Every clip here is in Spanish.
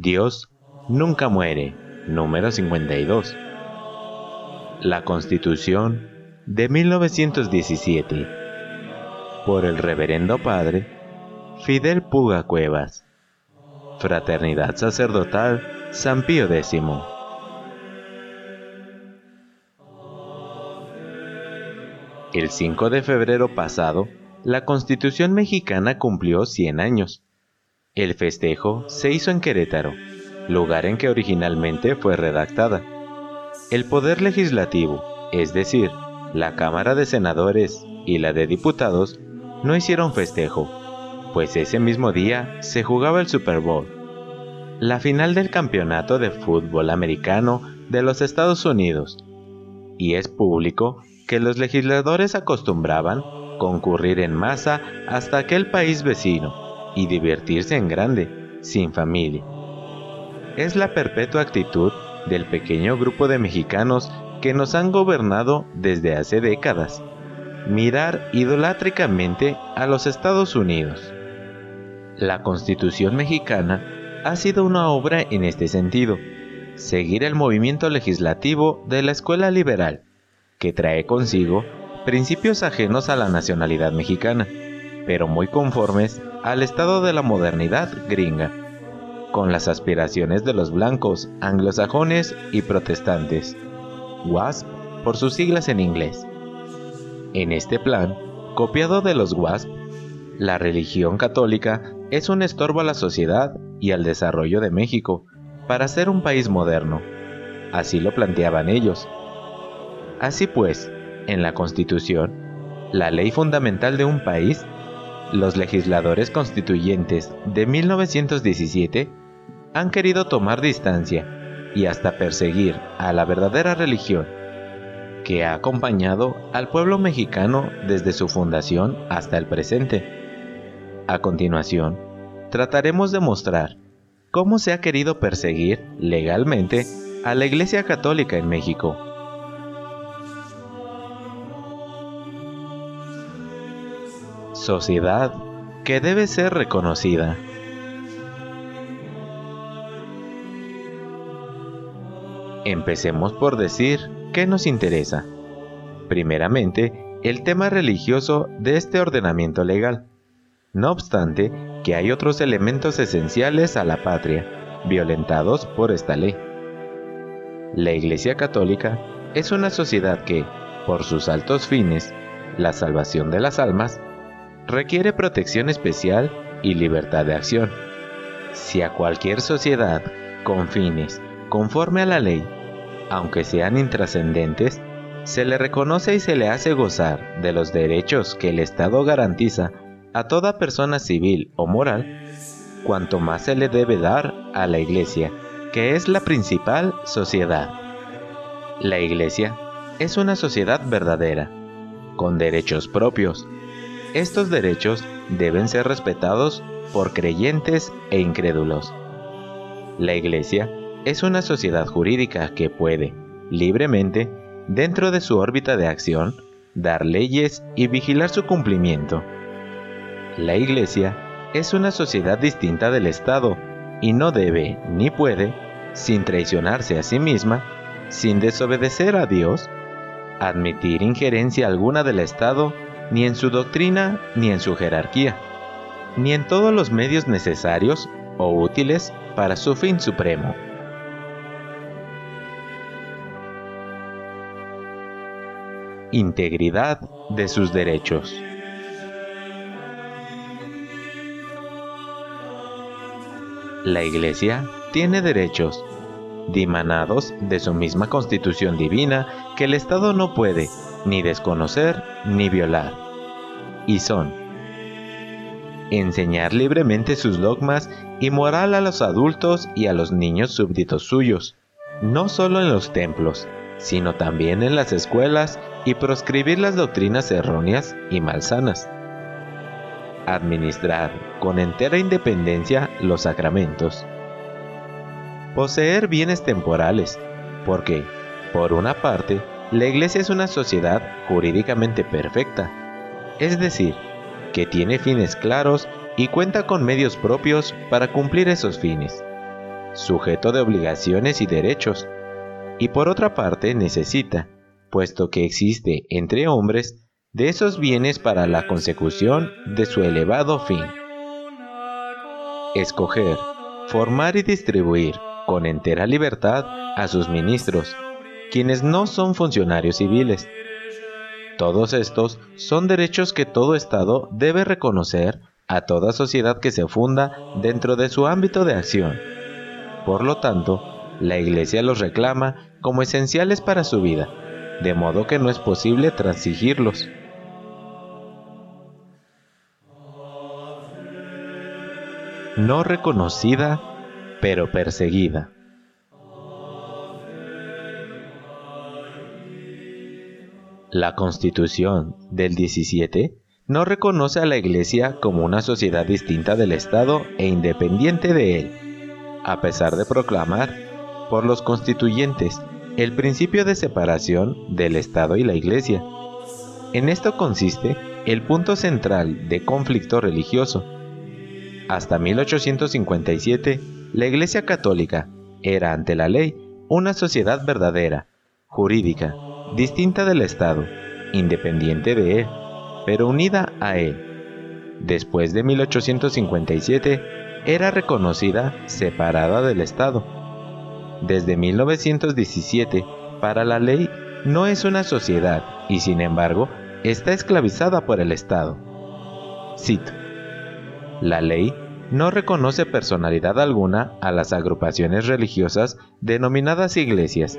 Dios nunca muere. Número 52. La Constitución de 1917. Por el Reverendo Padre Fidel Puga Cuevas. Fraternidad Sacerdotal San Pío X. El 5 de febrero pasado, la Constitución mexicana cumplió 100 años. El festejo se hizo en Querétaro, lugar en que originalmente fue redactada. El poder legislativo, es decir, la Cámara de Senadores y la de Diputados, no hicieron festejo, pues ese mismo día se jugaba el Super Bowl, la final del campeonato de fútbol americano de los Estados Unidos, y es público que los legisladores acostumbraban concurrir en masa hasta aquel país vecino y divertirse en grande, sin familia. Es la perpetua actitud del pequeño grupo de mexicanos que nos han gobernado desde hace décadas. Mirar idolátricamente a los Estados Unidos. La Constitución mexicana ha sido una obra en este sentido, seguir el movimiento legislativo de la escuela liberal, que trae consigo principios ajenos a la nacionalidad mexicana, pero muy conformes al estado de la modernidad gringa, con las aspiraciones de los blancos, anglosajones y protestantes, WASP por sus siglas en inglés. En este plan, copiado de los WASP, la religión católica es un estorbo a la sociedad y al desarrollo de México para ser un país moderno. Así lo planteaban ellos. Así pues, en la Constitución, la ley fundamental de un país los legisladores constituyentes de 1917 han querido tomar distancia y hasta perseguir a la verdadera religión que ha acompañado al pueblo mexicano desde su fundación hasta el presente. A continuación, trataremos de mostrar cómo se ha querido perseguir legalmente a la Iglesia Católica en México sociedad que debe ser reconocida. Empecemos por decir qué nos interesa. Primeramente, el tema religioso de este ordenamiento legal. No obstante, que hay otros elementos esenciales a la patria, violentados por esta ley. La Iglesia Católica es una sociedad que, por sus altos fines, la salvación de las almas, requiere protección especial y libertad de acción. Si a cualquier sociedad con fines conforme a la ley, aunque sean intrascendentes, se le reconoce y se le hace gozar de los derechos que el Estado garantiza a toda persona civil o moral, cuanto más se le debe dar a la Iglesia, que es la principal sociedad. La Iglesia es una sociedad verdadera, con derechos propios, estos derechos deben ser respetados por creyentes e incrédulos. La Iglesia es una sociedad jurídica que puede, libremente, dentro de su órbita de acción, dar leyes y vigilar su cumplimiento. La Iglesia es una sociedad distinta del Estado y no debe ni puede, sin traicionarse a sí misma, sin desobedecer a Dios, admitir injerencia alguna del Estado ni en su doctrina ni en su jerarquía, ni en todos los medios necesarios o útiles para su fin supremo. Integridad de sus derechos. La Iglesia tiene derechos, dimanados de su misma constitución divina que el Estado no puede ni desconocer ni violar. Y son enseñar libremente sus dogmas y moral a los adultos y a los niños súbditos suyos, no solo en los templos, sino también en las escuelas y proscribir las doctrinas erróneas y malsanas. Administrar con entera independencia los sacramentos. Poseer bienes temporales, porque, por una parte, la Iglesia es una sociedad jurídicamente perfecta, es decir, que tiene fines claros y cuenta con medios propios para cumplir esos fines, sujeto de obligaciones y derechos, y por otra parte necesita, puesto que existe entre hombres, de esos bienes para la consecución de su elevado fin. Escoger, formar y distribuir con entera libertad a sus ministros, quienes no son funcionarios civiles. Todos estos son derechos que todo Estado debe reconocer a toda sociedad que se funda dentro de su ámbito de acción. Por lo tanto, la Iglesia los reclama como esenciales para su vida, de modo que no es posible transigirlos. No reconocida, pero perseguida. La Constitución del 17 no reconoce a la Iglesia como una sociedad distinta del Estado e independiente de él, a pesar de proclamar por los constituyentes el principio de separación del Estado y la Iglesia. En esto consiste el punto central de conflicto religioso. Hasta 1857, la Iglesia Católica era ante la ley una sociedad verdadera, jurídica, distinta del Estado, independiente de él, pero unida a él. Después de 1857, era reconocida separada del Estado desde 1917 para la ley no es una sociedad y sin embargo está esclavizada por el Estado. Cito. La ley no reconoce personalidad alguna a las agrupaciones religiosas denominadas iglesias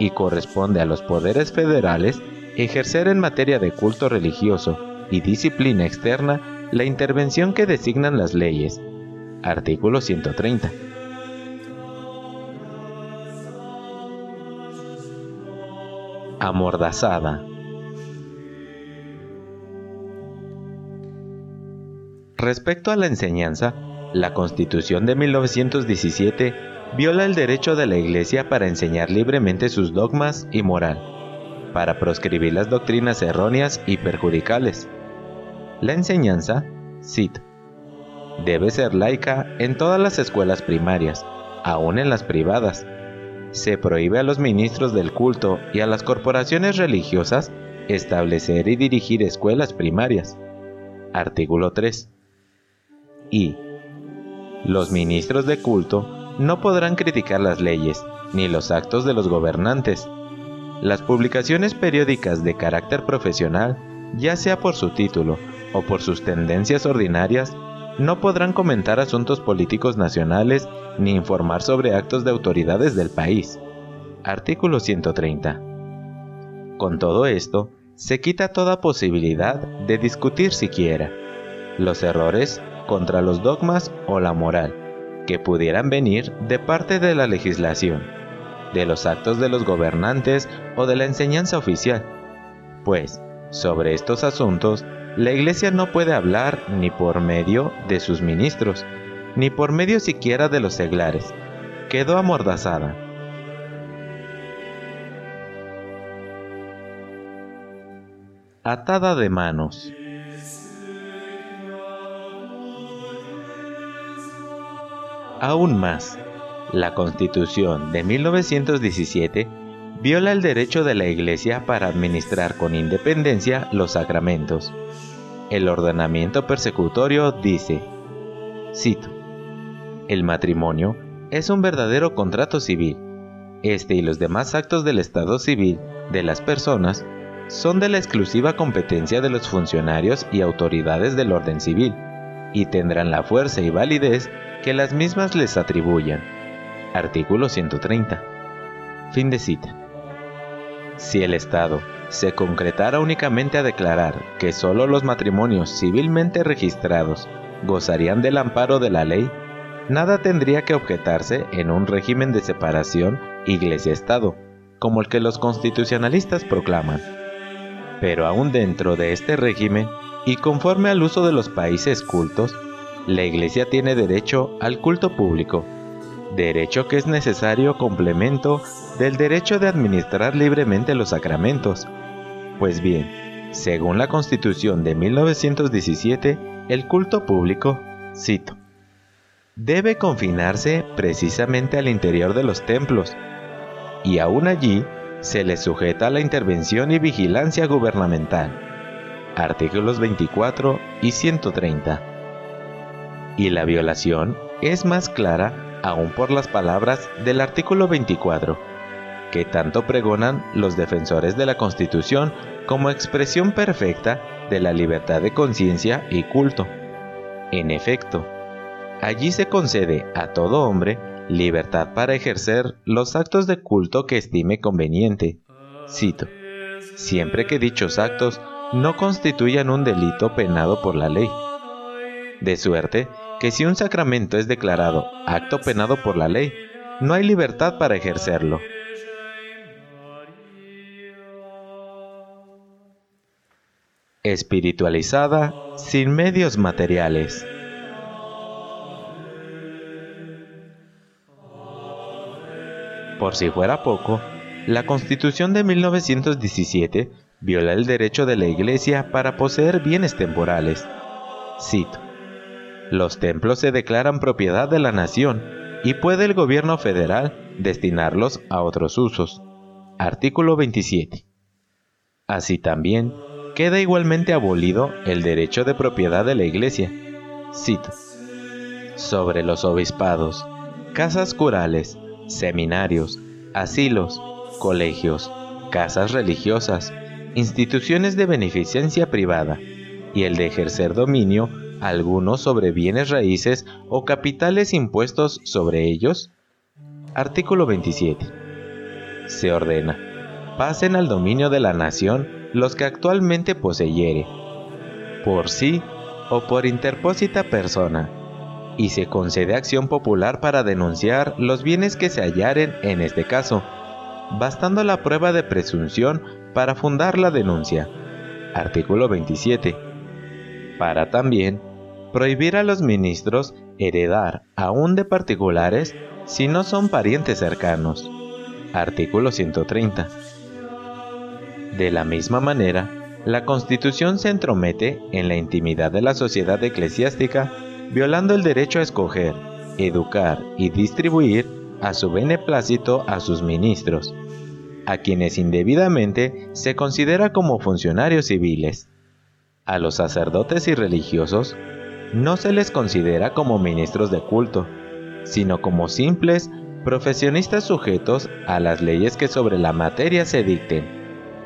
y corresponde a los poderes federales ejercer en materia de culto religioso y disciplina externa la intervención que designan las leyes. Artículo 130. amordazada. Respecto a la enseñanza, la Constitución de 1917 viola el derecho de la Iglesia para enseñar libremente sus dogmas y moral, para proscribir las doctrinas erróneas y perjudicales. La enseñanza, cit, debe ser laica en todas las escuelas primarias, aun en las privadas, se prohíbe a los ministros del culto y a las corporaciones religiosas establecer y dirigir escuelas primarias. Artículo 3. Y los ministros de culto no podrán criticar las leyes ni los actos de los gobernantes. Las publicaciones periódicas de carácter profesional, ya sea por su título o por sus tendencias ordinarias, no podrán comentar asuntos políticos nacionales ni informar sobre actos de autoridades del país. Artículo 130. Con todo esto, se quita toda posibilidad de discutir siquiera los errores contra los dogmas o la moral que pudieran venir de parte de la legislación, de los actos de los gobernantes o de la enseñanza oficial, pues sobre estos asuntos la Iglesia no puede hablar ni por medio de sus ministros, ni por medio siquiera de los seglares. Quedó amordazada. Atada de manos. Aún más, la Constitución de 1917 viola el derecho de la Iglesia para administrar con independencia los sacramentos. El ordenamiento persecutorio dice, cito, el matrimonio es un verdadero contrato civil. Este y los demás actos del Estado civil de las personas son de la exclusiva competencia de los funcionarios y autoridades del orden civil, y tendrán la fuerza y validez que las mismas les atribuyan. Artículo 130. Fin de cita. Si el Estado se concretara únicamente a declarar que sólo los matrimonios civilmente registrados gozarían del amparo de la ley, nada tendría que objetarse en un régimen de separación Iglesia-Estado, como el que los constitucionalistas proclaman. Pero aún dentro de este régimen, y conforme al uso de los países cultos, la Iglesia tiene derecho al culto público, derecho que es necesario complemento del derecho de administrar libremente los sacramentos. Pues bien, según la Constitución de 1917, el culto público, cito, debe confinarse precisamente al interior de los templos, y aún allí se le sujeta a la intervención y vigilancia gubernamental. Artículos 24 y 130. Y la violación es más clara aún por las palabras del artículo 24, que tanto pregonan los defensores de la Constitución como expresión perfecta de la libertad de conciencia y culto. En efecto, allí se concede a todo hombre libertad para ejercer los actos de culto que estime conveniente. Cito, siempre que dichos actos no constituyan un delito penado por la ley. De suerte que si un sacramento es declarado acto penado por la ley, no hay libertad para ejercerlo. Espiritualizada sin medios materiales. Por si fuera poco, la Constitución de 1917 viola el derecho de la Iglesia para poseer bienes temporales. Cito. Los templos se declaran propiedad de la nación y puede el gobierno federal destinarlos a otros usos. Artículo 27. Así también queda igualmente abolido el derecho de propiedad de la Iglesia. Cito. Sobre los obispados, casas curales, seminarios, asilos, colegios, casas religiosas, instituciones de beneficencia privada y el de ejercer dominio alguno sobre bienes raíces o capitales impuestos sobre ellos? Artículo 27. Se ordena, pasen al dominio de la nación los que actualmente poseyere, por sí o por interpósita persona, y se concede acción popular para denunciar los bienes que se hallaren en este caso, bastando la prueba de presunción para fundar la denuncia. Artículo 27. Para también prohibir a los ministros heredar aún de particulares si no son parientes cercanos. Artículo 130. De la misma manera, la Constitución se entromete en la intimidad de la sociedad eclesiástica violando el derecho a escoger, educar y distribuir a su beneplácito a sus ministros, a quienes indebidamente se considera como funcionarios civiles. A los sacerdotes y religiosos no se les considera como ministros de culto, sino como simples profesionistas sujetos a las leyes que sobre la materia se dicten.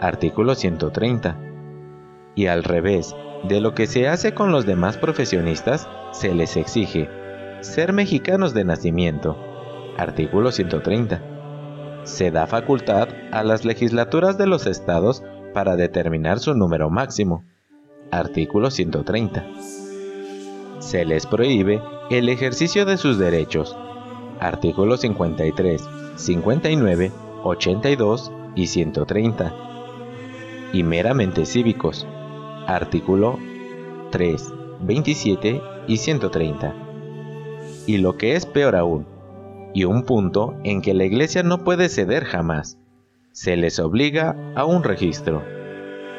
Artículo 130. Y al revés de lo que se hace con los demás profesionistas, se les exige ser mexicanos de nacimiento. Artículo 130. Se da facultad a las legislaturas de los estados para determinar su número máximo. Artículo 130. Se les prohíbe el ejercicio de sus derechos. Artículos 53, 59, 82 y 130. Y meramente cívicos. Artículo 3, 27 y 130. Y lo que es peor aún, y un punto en que la Iglesia no puede ceder jamás, se les obliga a un registro,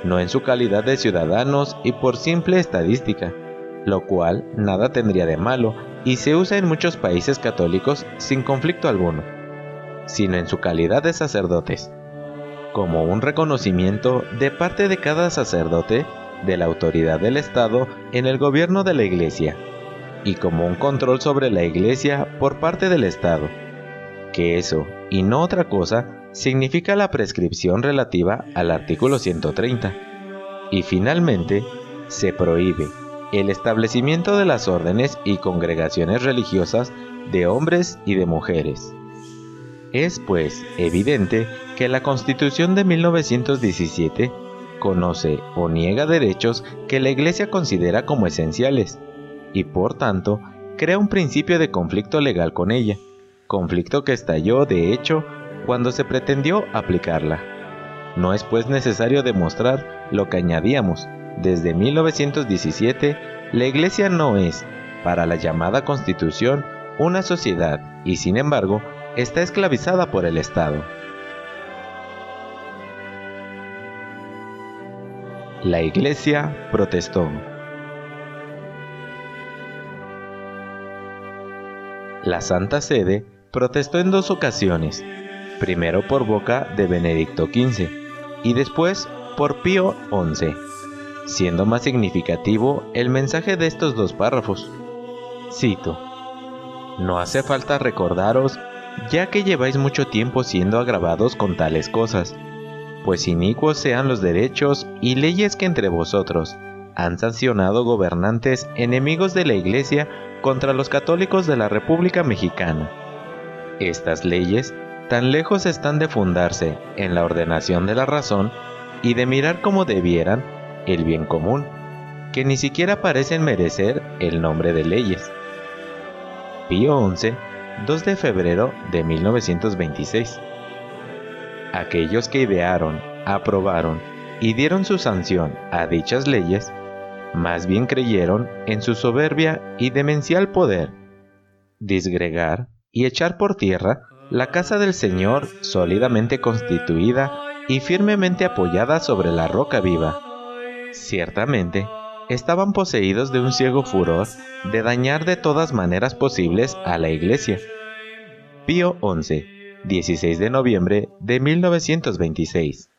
no en su calidad de ciudadanos y por simple estadística, lo cual nada tendría de malo y se usa en muchos países católicos sin conflicto alguno, sino en su calidad de sacerdotes, como un reconocimiento de parte de cada sacerdote de la autoridad del Estado en el gobierno de la Iglesia y como un control sobre la Iglesia por parte del Estado, que eso, y no otra cosa, significa la prescripción relativa al artículo 130. Y finalmente, se prohíbe el establecimiento de las órdenes y congregaciones religiosas de hombres y de mujeres. Es pues evidente que la Constitución de 1917 conoce o niega derechos que la Iglesia considera como esenciales y por tanto crea un principio de conflicto legal con ella, conflicto que estalló de hecho cuando se pretendió aplicarla. No es pues necesario demostrar lo que añadíamos. Desde 1917, la Iglesia no es, para la llamada Constitución, una sociedad y sin embargo está esclavizada por el Estado. La Iglesia protestó. La Santa Sede protestó en dos ocasiones, primero por boca de Benedicto XV y después por Pío XI, siendo más significativo el mensaje de estos dos párrafos. Cito, No hace falta recordaros, ya que lleváis mucho tiempo siendo agravados con tales cosas, pues inicuos sean los derechos y leyes que entre vosotros han sancionado gobernantes enemigos de la Iglesia contra los católicos de la República Mexicana. Estas leyes tan lejos están de fundarse en la ordenación de la razón y de mirar como debieran el bien común, que ni siquiera parecen merecer el nombre de leyes. Pío XI, 2 de febrero de 1926. Aquellos que idearon, aprobaron y dieron su sanción a dichas leyes, más bien creyeron en su soberbia y demencial poder, disgregar y echar por tierra la casa del Señor sólidamente constituida y firmemente apoyada sobre la roca viva. Ciertamente, estaban poseídos de un ciego furor de dañar de todas maneras posibles a la iglesia. Pío XI, 16 de noviembre de 1926.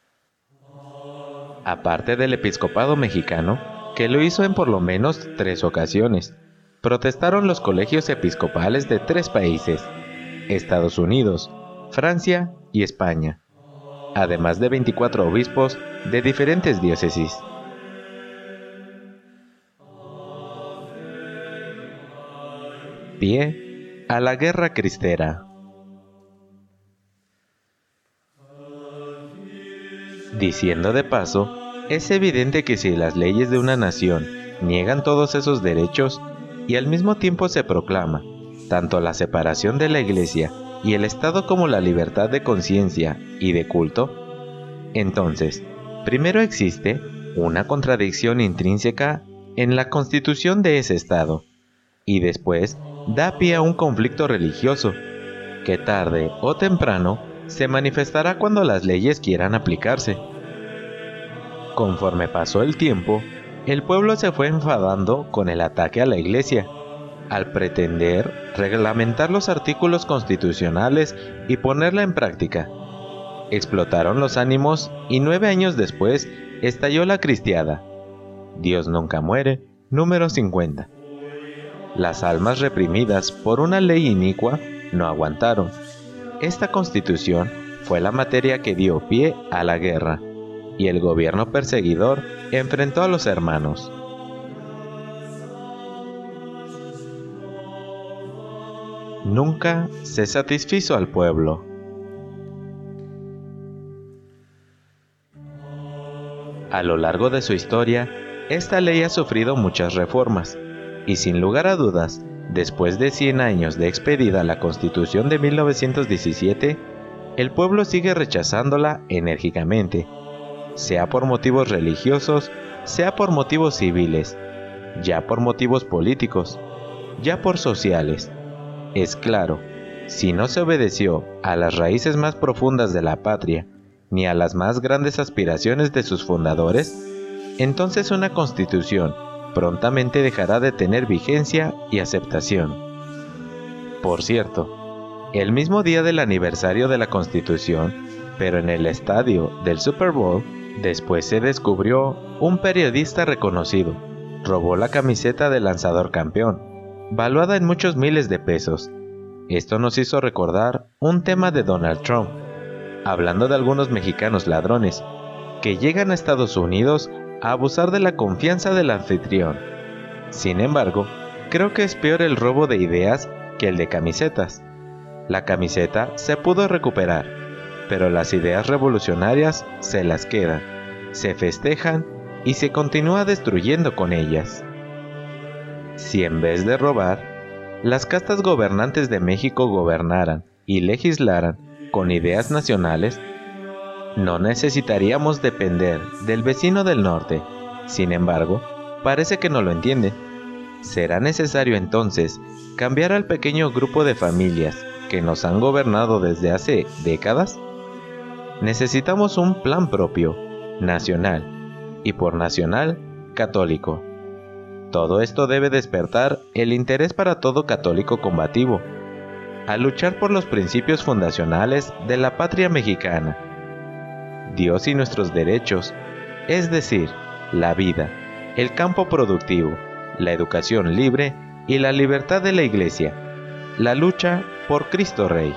Aparte del episcopado mexicano, que lo hizo en por lo menos tres ocasiones, protestaron los colegios episcopales de tres países, Estados Unidos, Francia y España, además de 24 obispos de diferentes diócesis. Pie a la guerra cristera. Diciendo de paso, es evidente que si las leyes de una nación niegan todos esos derechos y al mismo tiempo se proclama tanto la separación de la Iglesia y el Estado como la libertad de conciencia y de culto, entonces, primero existe una contradicción intrínseca en la constitución de ese Estado, y después da pie a un conflicto religioso, que tarde o temprano se manifestará cuando las leyes quieran aplicarse. Conforme pasó el tiempo, el pueblo se fue enfadando con el ataque a la iglesia, al pretender reglamentar los artículos constitucionales y ponerla en práctica. Explotaron los ánimos y nueve años después estalló la cristiada. Dios nunca muere, número 50. Las almas reprimidas por una ley inicua no aguantaron. Esta constitución fue la materia que dio pie a la guerra, y el gobierno perseguidor enfrentó a los hermanos. nunca se satisfizo al pueblo. A lo largo de su historia, esta ley ha sufrido muchas reformas, y sin lugar a dudas, después de 100 años de expedida la Constitución de 1917, el pueblo sigue rechazándola enérgicamente, sea por motivos religiosos, sea por motivos civiles, ya por motivos políticos, ya por sociales, es claro, si no se obedeció a las raíces más profundas de la patria, ni a las más grandes aspiraciones de sus fundadores, entonces una constitución prontamente dejará de tener vigencia y aceptación. Por cierto, el mismo día del aniversario de la constitución, pero en el estadio del Super Bowl, después se descubrió un periodista reconocido, robó la camiseta del lanzador campeón valuada en muchos miles de pesos. Esto nos hizo recordar un tema de Donald Trump, hablando de algunos mexicanos ladrones que llegan a Estados Unidos a abusar de la confianza del anfitrión. Sin embargo, creo que es peor el robo de ideas que el de camisetas. La camiseta se pudo recuperar, pero las ideas revolucionarias se las quedan, se festejan y se continúa destruyendo con ellas. Si en vez de robar, las castas gobernantes de México gobernaran y legislaran con ideas nacionales, no necesitaríamos depender del vecino del norte. Sin embargo, parece que no lo entiende. ¿Será necesario entonces cambiar al pequeño grupo de familias que nos han gobernado desde hace décadas? Necesitamos un plan propio, nacional, y por nacional, católico. Todo esto debe despertar el interés para todo católico combativo, a luchar por los principios fundacionales de la patria mexicana. Dios y nuestros derechos, es decir, la vida, el campo productivo, la educación libre y la libertad de la Iglesia, la lucha por Cristo Rey.